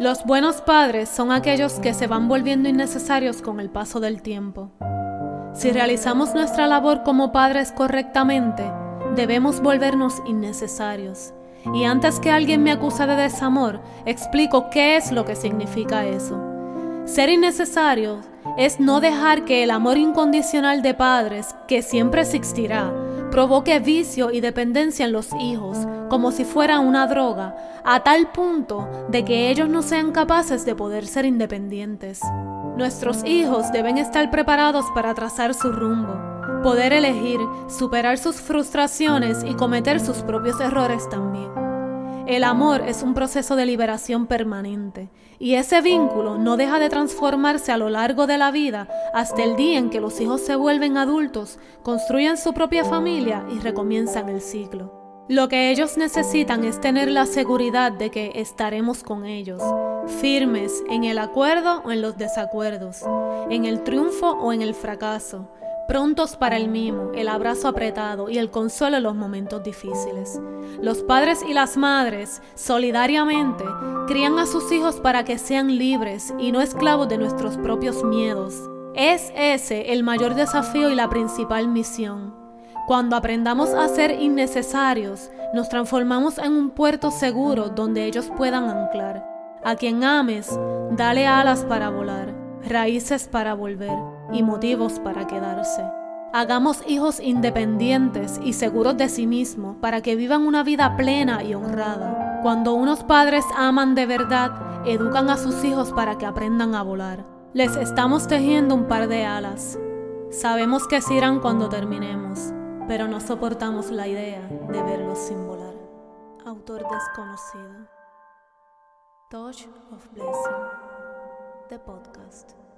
Los buenos padres son aquellos que se van volviendo innecesarios con el paso del tiempo. Si realizamos nuestra labor como padres correctamente, debemos volvernos innecesarios. Y antes que alguien me acuse de desamor, explico qué es lo que significa eso. Ser innecesario es no dejar que el amor incondicional de padres, que siempre existirá, provoque vicio y dependencia en los hijos, como si fuera una droga, a tal punto de que ellos no sean capaces de poder ser independientes. Nuestros hijos deben estar preparados para trazar su rumbo, poder elegir, superar sus frustraciones y cometer sus propios errores también. El amor es un proceso de liberación permanente y ese vínculo no deja de transformarse a lo largo de la vida hasta el día en que los hijos se vuelven adultos, construyen su propia familia y recomienzan el ciclo. Lo que ellos necesitan es tener la seguridad de que estaremos con ellos, firmes en el acuerdo o en los desacuerdos, en el triunfo o en el fracaso, prontos para el mimo, el abrazo apretado y el consuelo en los momentos difíciles. Los padres y las madres, solidariamente, crían a sus hijos para que sean libres y no esclavos de nuestros propios miedos. Es ese el mayor desafío y la principal misión. Cuando aprendamos a ser innecesarios, nos transformamos en un puerto seguro donde ellos puedan anclar. A quien ames, dale alas para volar, raíces para volver y motivos para quedarse. Hagamos hijos independientes y seguros de sí mismos para que vivan una vida plena y honrada. Cuando unos padres aman de verdad, educan a sus hijos para que aprendan a volar. Les estamos tejiendo un par de alas. Sabemos que se irán cuando terminemos, pero no soportamos la idea de verlos sin volar. Autor desconocido. Touch of Blessing. The podcast.